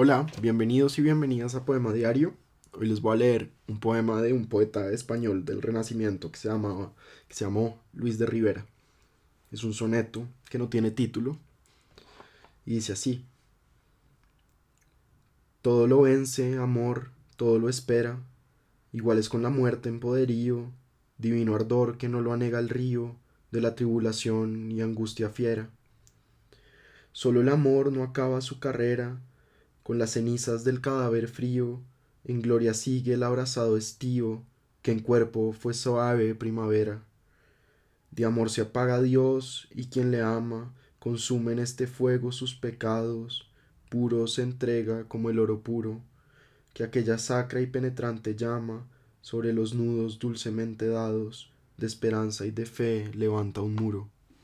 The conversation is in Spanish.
Hola, bienvenidos y bienvenidas a Poema Diario. Hoy les voy a leer un poema de un poeta español del Renacimiento que se, llamaba, se llamó Luis de Rivera. Es un soneto que no tiene título y dice así. Todo lo vence, amor, todo lo espera, igual es con la muerte en poderío, divino ardor que no lo anega el río de la tribulación y angustia fiera. Solo el amor no acaba su carrera, con las cenizas del cadáver frío, en gloria sigue el abrazado estío, que en cuerpo fue suave primavera. De amor se apaga Dios, y quien le ama, consume en este fuego sus pecados, puro se entrega como el oro puro, que aquella sacra y penetrante llama, sobre los nudos dulcemente dados, de esperanza y de fe levanta un muro.